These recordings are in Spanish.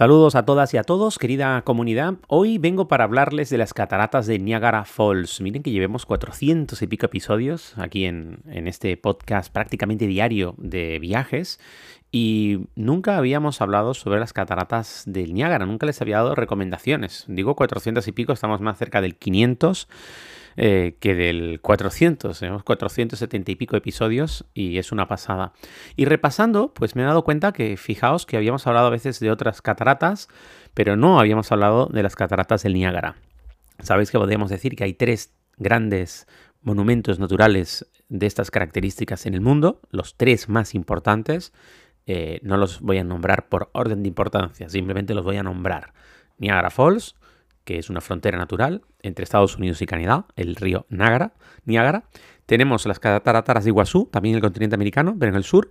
Saludos a todas y a todos, querida comunidad. Hoy vengo para hablarles de las cataratas de Niagara Falls. Miren que llevemos 400 y pico episodios aquí en, en este podcast prácticamente diario de viajes y nunca habíamos hablado sobre las cataratas del Niágara, nunca les había dado recomendaciones. Digo 400 y pico, estamos más cerca del 500 eh, que del 400. Tenemos 470 y pico episodios y es una pasada. Y repasando, pues me he dado cuenta que, fijaos que habíamos hablado a veces de otras cataratas, pero no habíamos hablado de las cataratas del Niágara. Sabéis que podríamos decir que hay tres grandes monumentos naturales de estas características en el mundo, los tres más importantes, eh, no los voy a nombrar por orden de importancia, simplemente los voy a nombrar. Niagara Falls, que es una frontera natural entre Estados Unidos y Canadá, el río Niagara. Niagara. Tenemos las cataratas de Iguazú, también el continente americano, pero en el sur,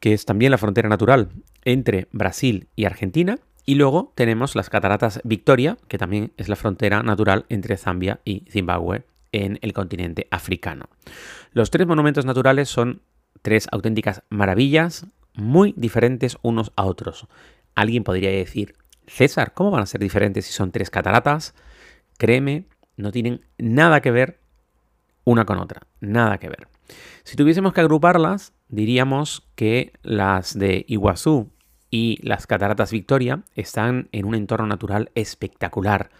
que es también la frontera natural entre Brasil y Argentina. Y luego tenemos las cataratas Victoria, que también es la frontera natural entre Zambia y Zimbabue en el continente africano. Los tres monumentos naturales son tres auténticas maravillas, muy diferentes unos a otros. Alguien podría decir, César, ¿cómo van a ser diferentes si son tres cataratas? Créeme, no tienen nada que ver una con otra, nada que ver. Si tuviésemos que agruparlas, diríamos que las de Iguazú y las cataratas Victoria están en un entorno natural espectacular.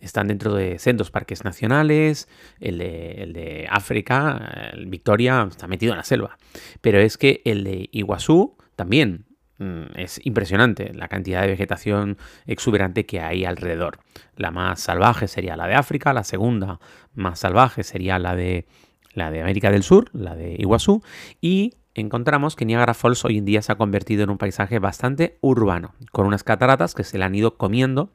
Están dentro de sendos parques nacionales, el de, el de África, el Victoria está metido en la selva. Pero es que el de Iguazú también es impresionante la cantidad de vegetación exuberante que hay alrededor. La más salvaje sería la de África, la segunda más salvaje sería la de, la de América del Sur, la de Iguazú, y encontramos que Niagara Falls hoy en día se ha convertido en un paisaje bastante urbano, con unas cataratas que se le han ido comiendo,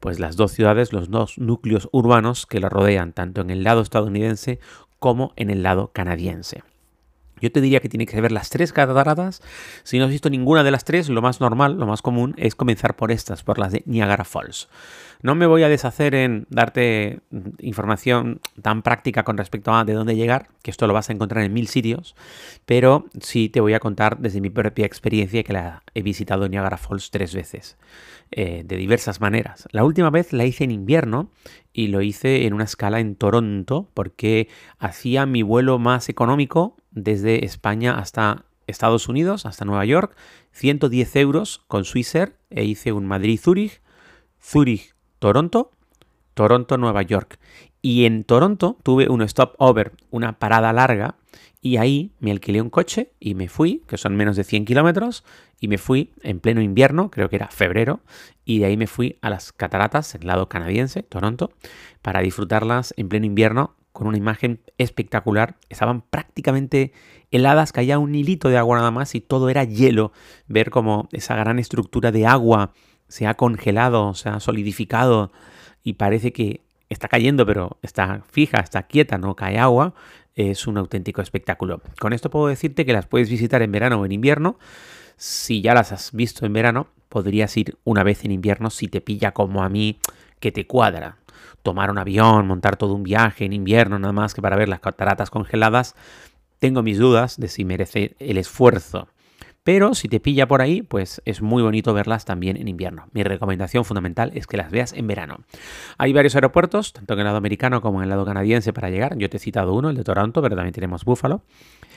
pues las dos ciudades, los dos núcleos urbanos que la rodean, tanto en el lado estadounidense como en el lado canadiense. Yo te diría que tienes que ver las tres cataratas. Si no has visto ninguna de las tres, lo más normal, lo más común es comenzar por estas, por las de Niagara Falls. No me voy a deshacer en darte información tan práctica con respecto a de dónde llegar, que esto lo vas a encontrar en mil sitios, pero sí te voy a contar desde mi propia experiencia que la he visitado Niagara Falls tres veces, eh, de diversas maneras. La última vez la hice en invierno y lo hice en una escala en Toronto porque hacía mi vuelo más económico desde España hasta Estados Unidos, hasta Nueva York, 110 euros con Swissair e hice un Madrid-Zurich, Zurich-Toronto, Toronto-Nueva York. Y en Toronto tuve un stopover, una parada larga, y ahí me alquilé un coche y me fui, que son menos de 100 kilómetros, y me fui en pleno invierno, creo que era febrero, y de ahí me fui a las cataratas, el lado canadiense, Toronto, para disfrutarlas en pleno invierno con una imagen espectacular. Estaban prácticamente heladas, caía un hilito de agua nada más y todo era hielo. Ver cómo esa gran estructura de agua se ha congelado, se ha solidificado y parece que está cayendo, pero está fija, está quieta, no cae agua, es un auténtico espectáculo. Con esto puedo decirte que las puedes visitar en verano o en invierno. Si ya las has visto en verano, podrías ir una vez en invierno si te pilla como a mí que te cuadra tomar un avión, montar todo un viaje en invierno nada más que para ver las cataratas congeladas, tengo mis dudas de si merece el esfuerzo. Pero si te pilla por ahí, pues es muy bonito verlas también en invierno. Mi recomendación fundamental es que las veas en verano. Hay varios aeropuertos, tanto en el lado americano como en el lado canadiense para llegar. Yo te he citado uno, el de Toronto, pero también tenemos Buffalo.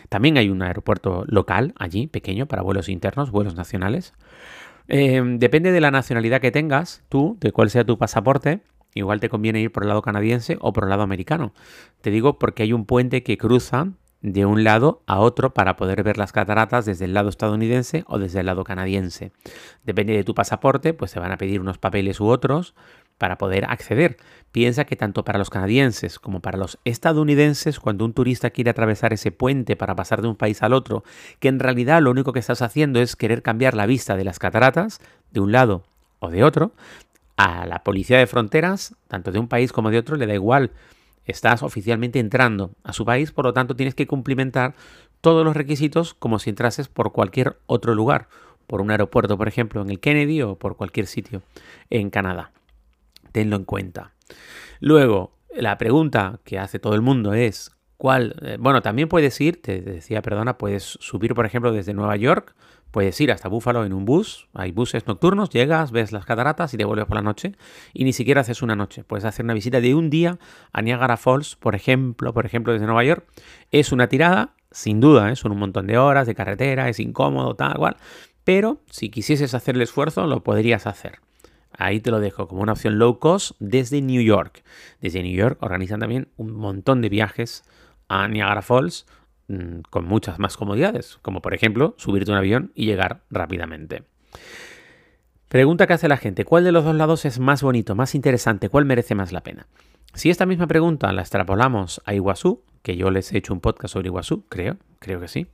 También hay un aeropuerto local allí, pequeño, para vuelos internos, vuelos nacionales. Eh, depende de la nacionalidad que tengas, tú, de cuál sea tu pasaporte, igual te conviene ir por el lado canadiense o por el lado americano. Te digo porque hay un puente que cruza de un lado a otro para poder ver las cataratas desde el lado estadounidense o desde el lado canadiense. Depende de tu pasaporte, pues te van a pedir unos papeles u otros para poder acceder. Piensa que tanto para los canadienses como para los estadounidenses, cuando un turista quiere atravesar ese puente para pasar de un país al otro, que en realidad lo único que estás haciendo es querer cambiar la vista de las cataratas de un lado o de otro, a la policía de fronteras, tanto de un país como de otro, le da igual. Estás oficialmente entrando a su país, por lo tanto tienes que cumplimentar todos los requisitos como si entrases por cualquier otro lugar. por un aeropuerto, por ejemplo, en el Kennedy o por cualquier sitio en Canadá. Tenlo en cuenta. Luego, la pregunta que hace todo el mundo es, ¿cuál? Eh, bueno, también puedes ir, te decía, perdona, puedes subir, por ejemplo, desde Nueva York, puedes ir hasta Búfalo en un bus, hay buses nocturnos, llegas, ves las cataratas y te vuelves por la noche, y ni siquiera haces una noche, puedes hacer una visita de un día a Niagara Falls, por ejemplo, por ejemplo, desde Nueva York. Es una tirada, sin duda, ¿eh? son un montón de horas de carretera, es incómodo, tal cual, pero si quisieses hacer el esfuerzo, lo podrías hacer. Ahí te lo dejo como una opción low cost desde New York. Desde New York organizan también un montón de viajes a Niagara Falls mm, con muchas más comodidades, como por ejemplo subirte un avión y llegar rápidamente. Pregunta que hace la gente, ¿cuál de los dos lados es más bonito, más interesante, cuál merece más la pena? Si esta misma pregunta la extrapolamos a Iguazú, que yo les he hecho un podcast sobre Iguazú, creo, creo que sí,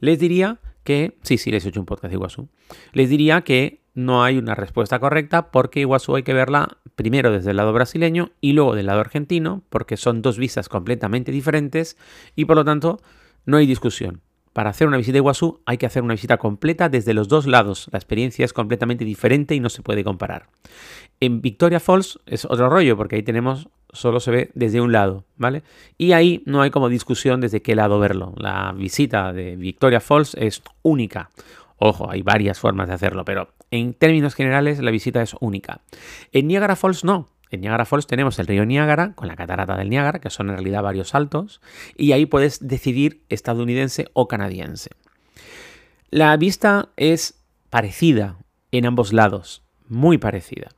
les diría que, sí, sí, les he hecho un podcast de Iguazú, les diría que no hay una respuesta correcta porque Iguazú hay que verla primero desde el lado brasileño y luego del lado argentino, porque son dos vistas completamente diferentes y por lo tanto no hay discusión. Para hacer una visita a Iguazú hay que hacer una visita completa desde los dos lados. La experiencia es completamente diferente y no se puede comparar. En Victoria Falls es otro rollo porque ahí tenemos solo se ve desde un lado, ¿vale? Y ahí no hay como discusión desde qué lado verlo. La visita de Victoria Falls es única. Ojo, hay varias formas de hacerlo, pero en términos generales la visita es única. En Niagara Falls no. En Niagara Falls tenemos el río Niágara con la catarata del Niágara, que son en realidad varios saltos, y ahí puedes decidir estadounidense o canadiense. La vista es parecida en ambos lados, muy parecida.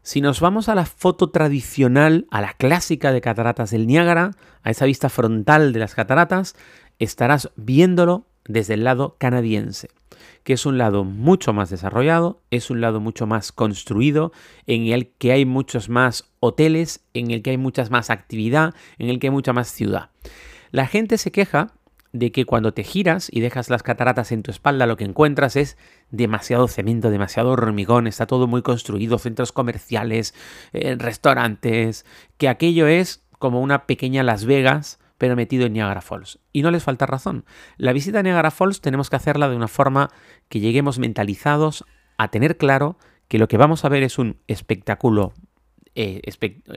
Si nos vamos a la foto tradicional, a la clásica de cataratas del Niágara, a esa vista frontal de las cataratas, estarás viéndolo desde el lado canadiense, que es un lado mucho más desarrollado, es un lado mucho más construido, en el que hay muchos más hoteles, en el que hay muchas más actividad, en el que hay mucha más ciudad. La gente se queja de que cuando te giras y dejas las cataratas en tu espalda, lo que encuentras es demasiado cemento, demasiado hormigón, está todo muy construido, centros comerciales, eh, restaurantes, que aquello es como una pequeña Las Vegas, pero metido en Niagara Falls. Y no les falta razón. La visita a Niagara Falls tenemos que hacerla de una forma que lleguemos mentalizados a tener claro que lo que vamos a ver es un espectáculo eh,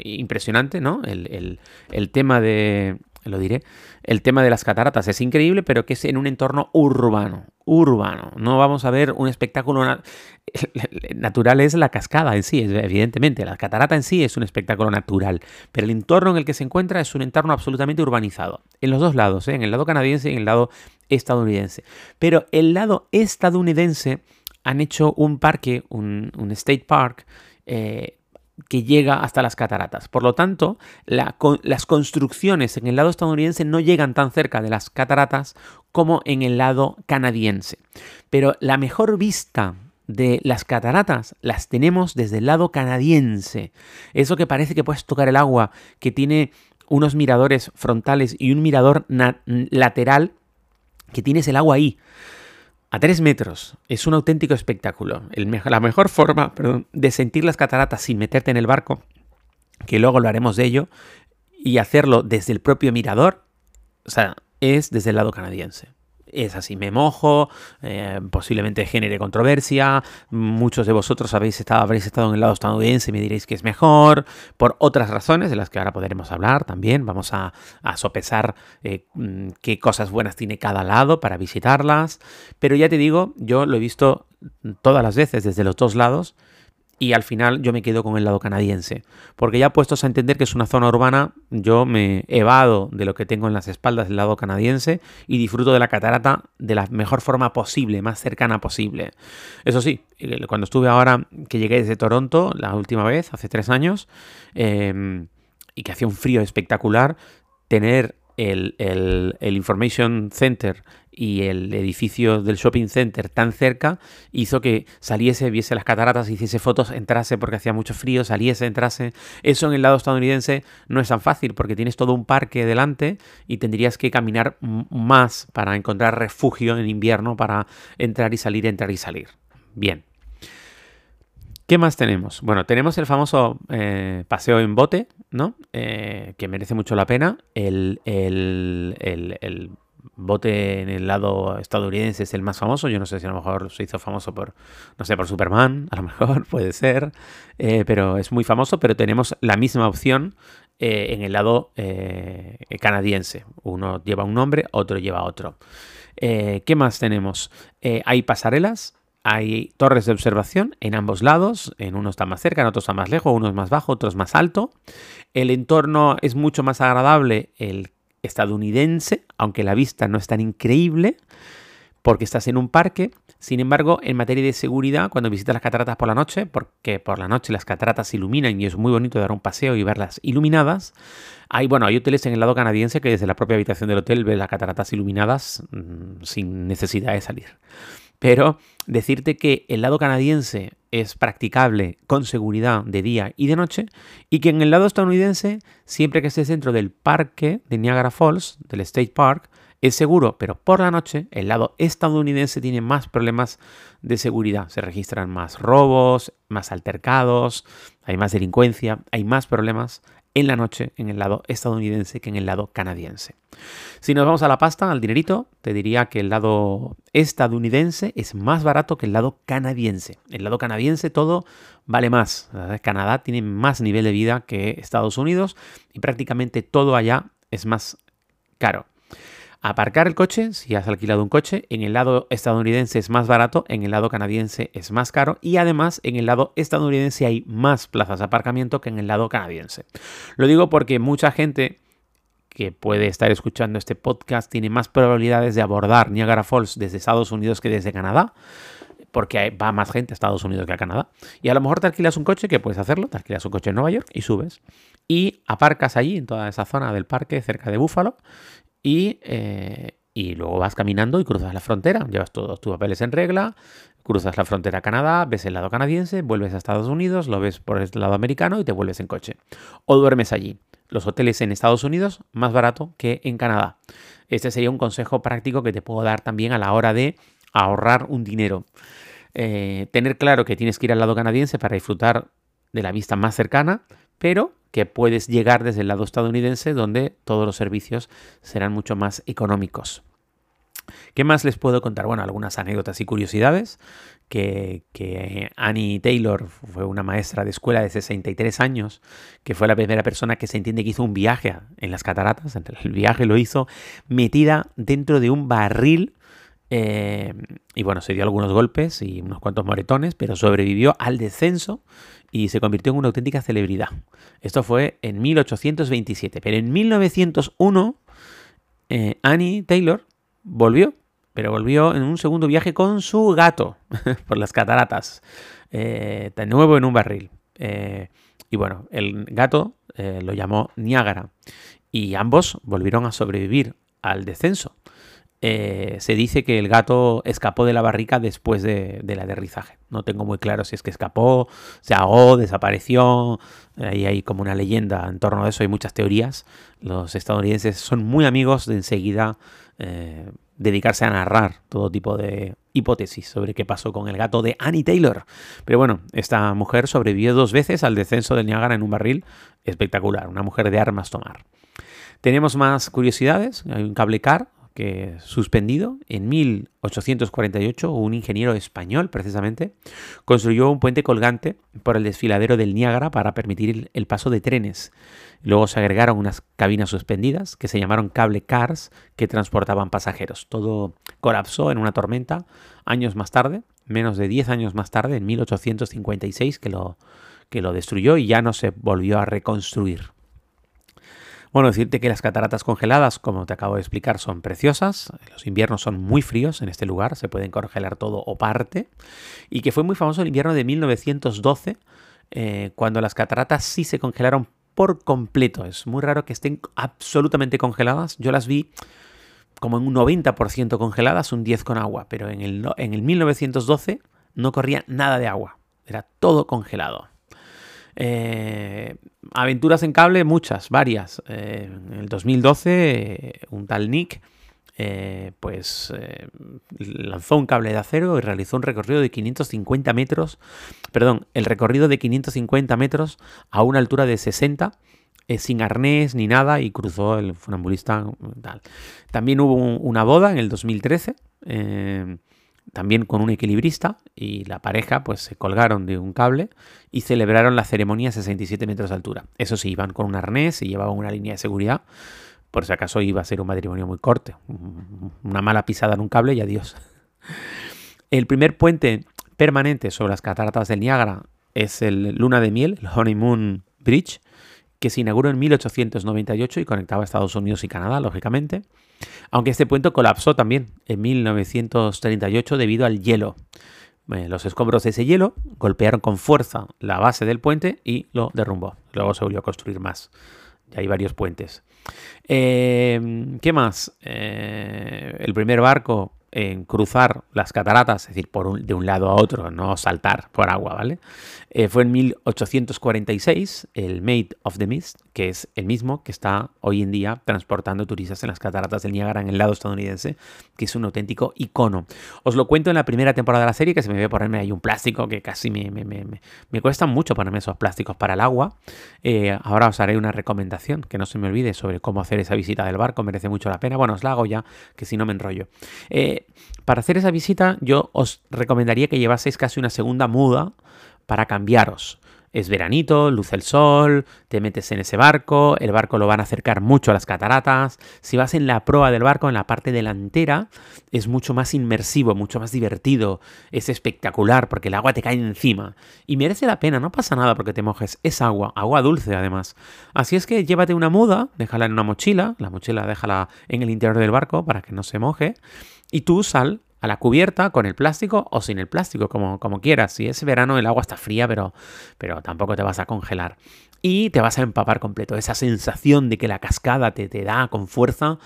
impresionante, ¿no? el, el tema de lo diré. El tema de las cataratas es increíble, pero que es en un entorno urbano. Urbano. No vamos a ver un espectáculo natural, es la cascada en sí, evidentemente. La catarata en sí es un espectáculo natural, pero el entorno en el que se encuentra es un entorno absolutamente urbanizado. En los dos lados, ¿eh? en el lado canadiense y en el lado estadounidense. Pero el lado estadounidense han hecho un parque, un, state park, eh, que llega hasta las cataratas. Por lo tanto, las construcciones en el lado estadounidense no llegan tan cerca de las cataratas como en el lado canadiense. Pero la mejor vista de las cataratas las tenemos desde el lado canadiense. Eso que parece que puedes tocar el agua, que tiene unos miradores frontales y un mirador lateral, que tienes el agua ahí a 3 metros. Es un auténtico espectáculo. la mejor forma de sentir las cataratas sin meterte en el barco, que luego lo haremos de ello, y hacerlo desde el propio mirador, o sea, es desde el lado canadiense es así, me mojo, eh, posiblemente genere controversia, muchos de vosotros habéis estado, habréis estado en el lado estadounidense y me diréis que es mejor, por otras razones de las que ahora podremos hablar también, vamos a, sopesar eh, mm, qué cosas buenas tiene cada lado para visitarlas, pero ya te digo, yo lo he visto todas las veces desde los dos lados y al final yo me quedo con el lado canadiense. Porque ya puestos a entender que es una zona urbana, yo me evado de lo que tengo en las espaldas del lado canadiense y disfruto de la catarata de la mejor forma posible, más cercana posible. Eso sí, eh, cuando estuve ahora, que llegué desde Toronto la última vez, hace tres años, em, y que hacía un frío espectacular, tener el, el, Information Center y el edificio del shopping center tan cerca hizo que saliese, viese las cataratas, hiciese fotos, entrase porque hacía mucho frío, saliese, entrase. Eso en el lado estadounidense no es tan fácil porque tienes todo un parque delante y tendrías que caminar más para encontrar refugio en invierno para entrar y salir, entrar y salir. Bien, ¿Qué más tenemos? Bueno, tenemos el famoso eh, paseo en bote, ¿no? Eh, que merece mucho la pena. El, bote en el lado estadounidense es el más famoso. Yo no sé si a lo mejor se hizo famoso por, no sé, por Superman, a lo mejor puede ser, eh, pero es muy famoso. Pero tenemos la misma opción en el lado canadiense. Uno lleva un nombre, otro lleva otro. ¿Qué más tenemos? hay pasarelas. Hay torres de observación en ambos lados, en uno está más cerca, en otro está más lejos, uno es más bajo, otro es más alto. El entorno es mucho más agradable, el estadounidense, aunque la vista no es tan increíble, porque estás en un parque. Sin embargo, en materia de seguridad, cuando visitas las cataratas por la noche, porque por la noche las cataratas se iluminan y es muy bonito dar un paseo y verlas iluminadas, hay, bueno, hay hoteles en el lado canadiense que desde la propia habitación del hotel ves las cataratas iluminadas mm, sin necesidad de salir. Pero decirte que el lado canadiense es practicable con seguridad de día y de noche y que en el lado estadounidense, siempre que estés dentro del parque de Niagara Falls, del State Park, es seguro, pero por la noche el lado estadounidense tiene más problemas de seguridad. Se registran más robos, más altercados, hay más delincuencia, hay más problemas en la noche en el lado estadounidense que en el lado canadiense. Si nos vamos a la pasta, al dinerito, te diría que el lado estadounidense es más barato que el lado canadiense. El lado canadiense todo vale más. Canadá tiene más nivel de vida que Estados Unidos y prácticamente todo allá es más caro. Aparcar el coche, si has alquilado un coche, en el lado estadounidense es más barato, en el lado canadiense es más caro y además en el lado estadounidense hay más plazas de aparcamiento que en el lado canadiense. Lo digo porque mucha gente que puede estar escuchando este podcast tiene más probabilidades de abordar Niagara Falls desde Estados Unidos que desde Canadá porque va más gente a Estados Unidos que a Canadá. Y a lo mejor te alquilas un coche, que puedes hacerlo, te alquilas un coche en Nueva York y subes. Y aparcas allí, en toda esa zona del parque, cerca de Buffalo, eh, y, luego vas caminando y cruzas la frontera. Llevas todos tus papeles en regla, cruzas la frontera a Canadá, ves el lado canadiense, vuelves a Estados Unidos, lo ves por el lado americano y te vuelves en coche. O duermes allí. Los hoteles en Estados Unidos más barato que en Canadá. Este sería un consejo práctico que te puedo dar también a la hora de ahorrar un dinero. Eh, tener claro que tienes que ir al lado canadiense para disfrutar de la vista más cercana, pero que puedes llegar desde el lado estadounidense donde todos los servicios serán mucho más económicos. ¿Qué más les puedo contar? Bueno, algunas anécdotas y curiosidades. Que, que, Annie Taylor fue una maestra de escuela de 63 años, que fue la primera persona que se entiende que hizo un viaje en las cataratas. El viaje lo hizo metida dentro de un barril. Eh, y bueno, se dio algunos golpes y unos cuantos moretones, pero sobrevivió al descenso y se convirtió en una auténtica celebridad. Esto fue en 1827, pero en 1901 eh, Annie Taylor volvió, pero volvió en un segundo viaje con su gato por las cataratas, eh, de nuevo en un barril. Y bueno, el gato lo llamó Niágara y ambos volvieron a sobrevivir al descenso. Eh, se dice que el gato escapó de la barrica después del aterrizaje. No tengo muy claro si es que escapó, se ahogó, desapareció. Ahí hay como una leyenda en torno a eso, hay muchas teorías. Los estadounidenses son muy amigos de enseguida eh, dedicarse a narrar todo tipo de hipótesis sobre qué pasó con el gato de Annie Taylor. Pero bueno, esta mujer sobrevivió dos veces al descenso del Niágara en un barril espectacular, una mujer de armas tomar. Tenemos más curiosidades. Hay un cable car que suspendido en 1848 un ingeniero español precisamente construyó un puente colgante por el desfiladero del Niágara para permitir el paso de trenes. Luego se agregaron unas cabinas suspendidas que se llamaron cable cars que transportaban pasajeros. Todo colapsó en una tormenta años más tarde, menos de 10 años más tarde, en 1856 que lo, que lo destruyó y ya no se volvió a reconstruir. Bueno, decirte que las cataratas congeladas, como te acabo de explicar, son preciosas. Los inviernos son muy fríos en este lugar, se pueden congelar todo o parte. Y que fue muy famoso el invierno de 1912, eh, cuando las cataratas sí se congelaron por completo. Es muy raro que estén absolutamente congeladas. Yo las vi como en un 90% congeladas, un 10 con agua, pero en el, en el 1912 no corría nada de agua, era todo congelado. Eh, aventuras en cable, muchas, varias. Eh, en el 2012, un tal Nick eh, pues lanzó un cable de acero y realizó un recorrido de 550 metros, perdón, el recorrido de 550 metros a una altura de 60 sin arnés ni nada y cruzó el funambulista. Tal. También hubo una boda en el 2013 también con un equilibrista y la pareja pues se colgaron de un cable y celebraron la ceremonia a 67 metros de altura. Eso sí, iban con un arnés y llevaban una línea de seguridad por si acaso iba a ser un matrimonio muy corto. Una mala pisada en un cable y adiós. El primer puente permanente sobre las cataratas del Niágara es el Luna de Miel, el Honeymoon Bridge, que se inauguró en 1898 y conectaba a Estados Unidos y Canadá, lógicamente. Aunque este puente colapsó también en 1938 debido al hielo. Eh, los escombros de ese hielo golpearon con fuerza la base del puente y lo derrumbó. Luego se volvió a construir más. Ya hay varios puentes. Eh, ¿Qué más? Eh, el primer barco en cruzar las cataratas, es decir, de un lado a otro, no saltar por agua, ¿vale? Eh, fue en 1846 el Maid of the Mist, que es el mismo que está hoy en día transportando turistas en las cataratas del Niágara en el lado estadounidense, que es un auténtico icono. Os lo cuento en la primera temporada de la serie, que se me ve ponerme ahí un plástico que casi me, me, me, me cuesta mucho ponerme esos plásticos para el agua. Eh, ahora os haré una recomendación, que no se me olvide, sobre cómo hacer esa visita del barco, merece mucho la pena. Bueno, os la hago ya, que si no me enrollo. Eh, para hacer esa visita yo os recomendaría que llevaseis casi una segunda muda para cambiaros. Es veranito, luce el sol, te metes en ese barco, el barco lo van a acercar mucho a las cataratas. Si vas en la proa del barco, en la parte delantera, es mucho más inmersivo, mucho más divertido, es espectacular porque el agua te cae encima. Y merece la pena, no pasa nada porque te mojes, es agua, agua dulce además. Así es que llévate una muda, déjala en una mochila, la mochila déjala en el interior del barco para que no se moje y tú sal a la cubierta con el plástico o sin el plástico, como, como quieras. Si es verano el agua está fría, pero, pero tampoco te vas a congelar. Y te vas a empapar completo. Esa sensación de que la cascada te, te da con fuerza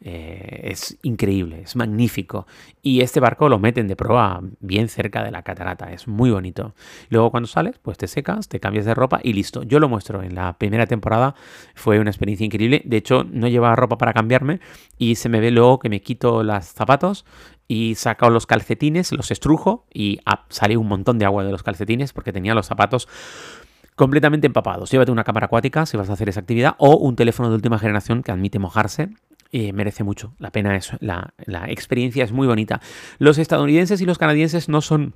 eh, es increíble, es magnífico. Y este barco lo meten de proa bien cerca de la catarata, es muy bonito. Luego cuando sales, pues te secas, te cambias de ropa y listo. Yo lo muestro en la primera temporada, fue una experiencia increíble. De hecho, no llevaba ropa para cambiarme y se me ve luego que me quito los zapatos y saco los calcetines, los estrujo y sale un montón de agua de los calcetines porque tenía los zapatos completamente empapados. Llévate una cámara acuática si vas a hacer esa actividad o un teléfono de última generación que admite mojarse y merece mucho la pena eso. La, la, experiencia es muy bonita. Los estadounidenses y los canadienses no son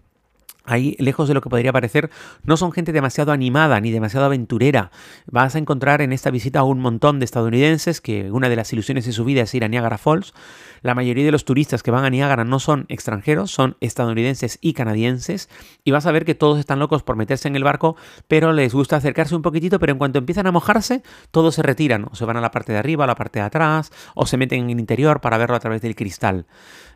Ahí, lejos de lo que podría parecer, no son gente demasiado animada ni demasiado aventurera. Vas a encontrar en esta visita un montón de estadounidenses que una de las ilusiones de su vida es ir a Niagara Falls. La mayoría de los turistas que van a Niagara no son extranjeros, son estadounidenses y canadienses. Y vas a ver que todos están locos por meterse en el barco, pero les gusta acercarse un poquitito, pero en cuanto empiezan a mojarse, todos se retiran. O se van a la parte de arriba, a la parte de atrás, o se meten en el interior para verlo a través del cristal.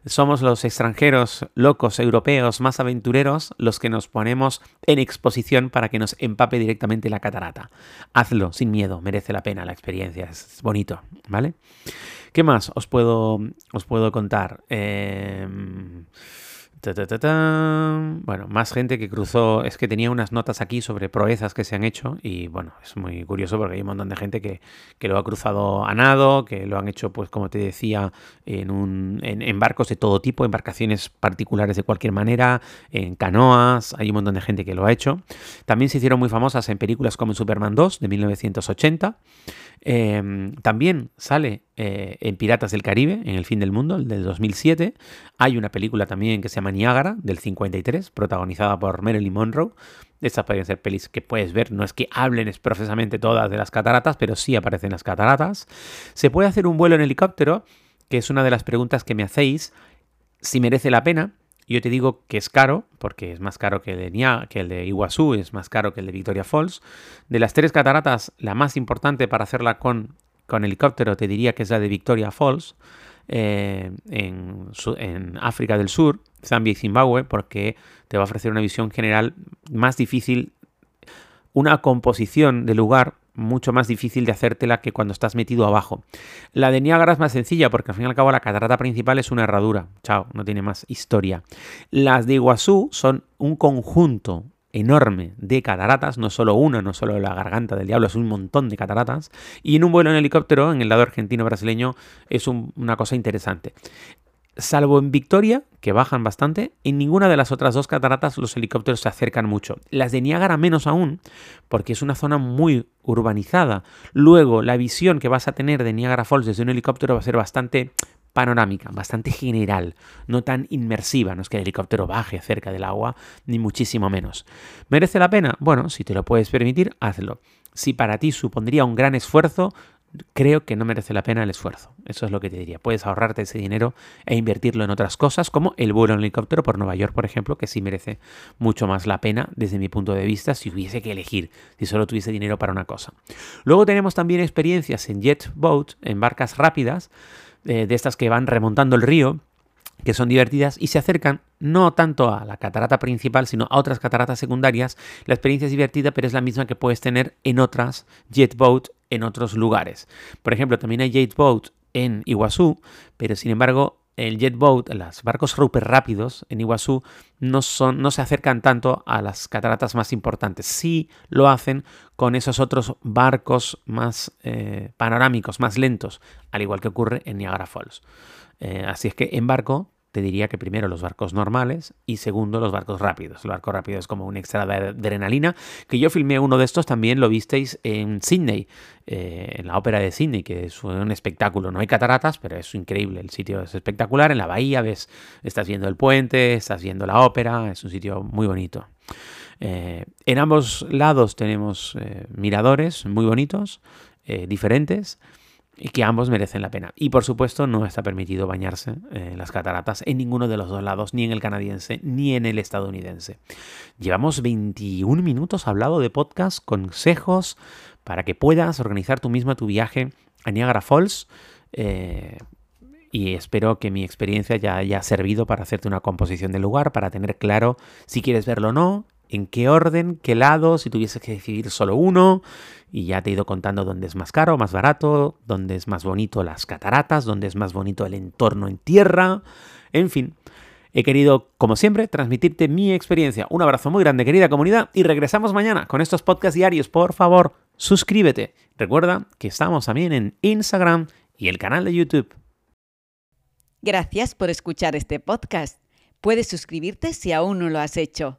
Somos los extranjeros locos europeos más aventureros los que nos ponemos en exposición para que nos empape directamente la catarata. Hazlo sin miedo, merece la pena la experiencia, es bonito, ¿vale? ¿Qué más os puedo, os puedo contar? Eh, bueno, más gente que cruzó, es que tenía unas notas aquí sobre proezas que se han hecho y bueno, es muy curioso porque hay un montón de gente que, lo ha cruzado a nado, que lo han hecho, pues como te decía, en, un, en, barcos de todo tipo, embarcaciones particulares de cualquier manera, en canoas, hay un montón de gente que lo ha hecho. También se hicieron muy famosas en películas como Superman 2 de 1980. Em, también sale eh, en Piratas del Caribe, en El fin del mundo, el del 2007. Hay una película también que se llama Niágara, del 53, protagonizada por Marilyn Monroe. Estas pueden ser pelis que puedes ver, no es que hablen expresamente todas de las cataratas, pero sí aparecen las cataratas. Se puede hacer un vuelo en helicóptero, que es una de las preguntas que me hacéis, si merece la pena. Yo te digo que es caro, porque es más caro que el de, Nia, que el de Iguazú, es más caro que el de Victoria Falls. De las tres cataratas, la más importante para hacerla con, con helicóptero te diría que es la de Victoria Falls, eh, en, en, África del Sur, Zambia y Zimbabue, porque te va a ofrecer una visión general más difícil, una composición de lugar mucho más difícil de hacértela que cuando estás metido abajo. La de Niágara es más sencilla porque al fin y al cabo la catarata principal es una herradura. Chao, no tiene más historia. Las de Iguazú son un conjunto enorme de cataratas, no solo una, no solo la garganta del diablo, es un montón de cataratas. Y en un vuelo en helicóptero, en el lado argentino-brasileño, es una cosa interesante. Salvo en Victoria, que bajan bastante, en ninguna de las otras dos cataratas los helicópteros se acercan mucho. Las de Niágara menos aún, porque es una zona muy urbanizada. Luego, la visión que vas a tener de Niágara Falls desde un helicóptero va a ser bastante panorámica, bastante general, no tan inmersiva, no es que el helicóptero baje cerca del agua, ni muchísimo menos. ¿Merece la pena? Bueno, si te lo puedes permitir, hazlo. Si para ti supondría un gran esfuerzo, creo que no merece la pena el esfuerzo. Eso es lo que te diría. Puedes ahorrarte ese dinero e invertirlo en otras cosas, como el vuelo en helicóptero por Nueva York, por ejemplo, que sí merece mucho más la pena desde mi punto de vista si hubiese que elegir, si solo tuviese dinero para una cosa. Luego tenemos también experiencias en jet boat, en barcas rápidas, eh, de estas que van remontando el río que son divertidas y se acercan no tanto a la catarata principal, sino a otras cataratas secundarias. La experiencia es divertida, pero es la misma que puedes tener en otras jet boat en otros lugares. Por ejemplo, también hay jet boat en Iguazú, pero sin embargo el jet boat, los barcos super rápidos en Iguazú no, son, no se acercan tanto a las cataratas más importantes. Sí lo hacen con esos otros barcos más eh, panorámicos, más lentos, al igual que ocurre en Niagara Falls. Eh, así es que en barco te diría que primero los barcos normales y segundo los barcos rápidos. El barco rápido es como un extra de adrenalina, que yo filmé uno de estos, también lo visteis en Sydney, eh, en la ópera de Sydney, que es un espectáculo. No hay cataratas, pero es increíble, el sitio es espectacular. En la bahía ves, estás viendo el puente, estás viendo la ópera, es un sitio muy bonito. Eh, en ambos lados tenemos miradores muy bonitos, diferentes y que ambos merecen la pena. Y por supuesto no está permitido bañarse en las cataratas en ninguno de los dos lados, ni en el canadiense ni en el estadounidense. Llevamos 21 minutos hablado de podcast, consejos para que puedas organizar tú misma tu viaje a Niagara Falls. Eh, y espero que mi experiencia ya haya servido para hacerte una composición del lugar, para tener claro si quieres verlo o no, en qué orden, qué lado, si tuvieses que decidir solo uno, y ya te he ido contando dónde es más caro, más barato, dónde es más bonito las cataratas, dónde es más bonito el entorno en tierra, en fin. He querido, como siempre, transmitirte mi experiencia. Un abrazo muy grande, querida comunidad, y regresamos mañana con estos podcasts diarios. Por favor, suscríbete. Recuerda que estamos también en Instagram y el canal de YouTube. Gracias por escuchar este podcast. Puedes suscribirte si aún no lo has hecho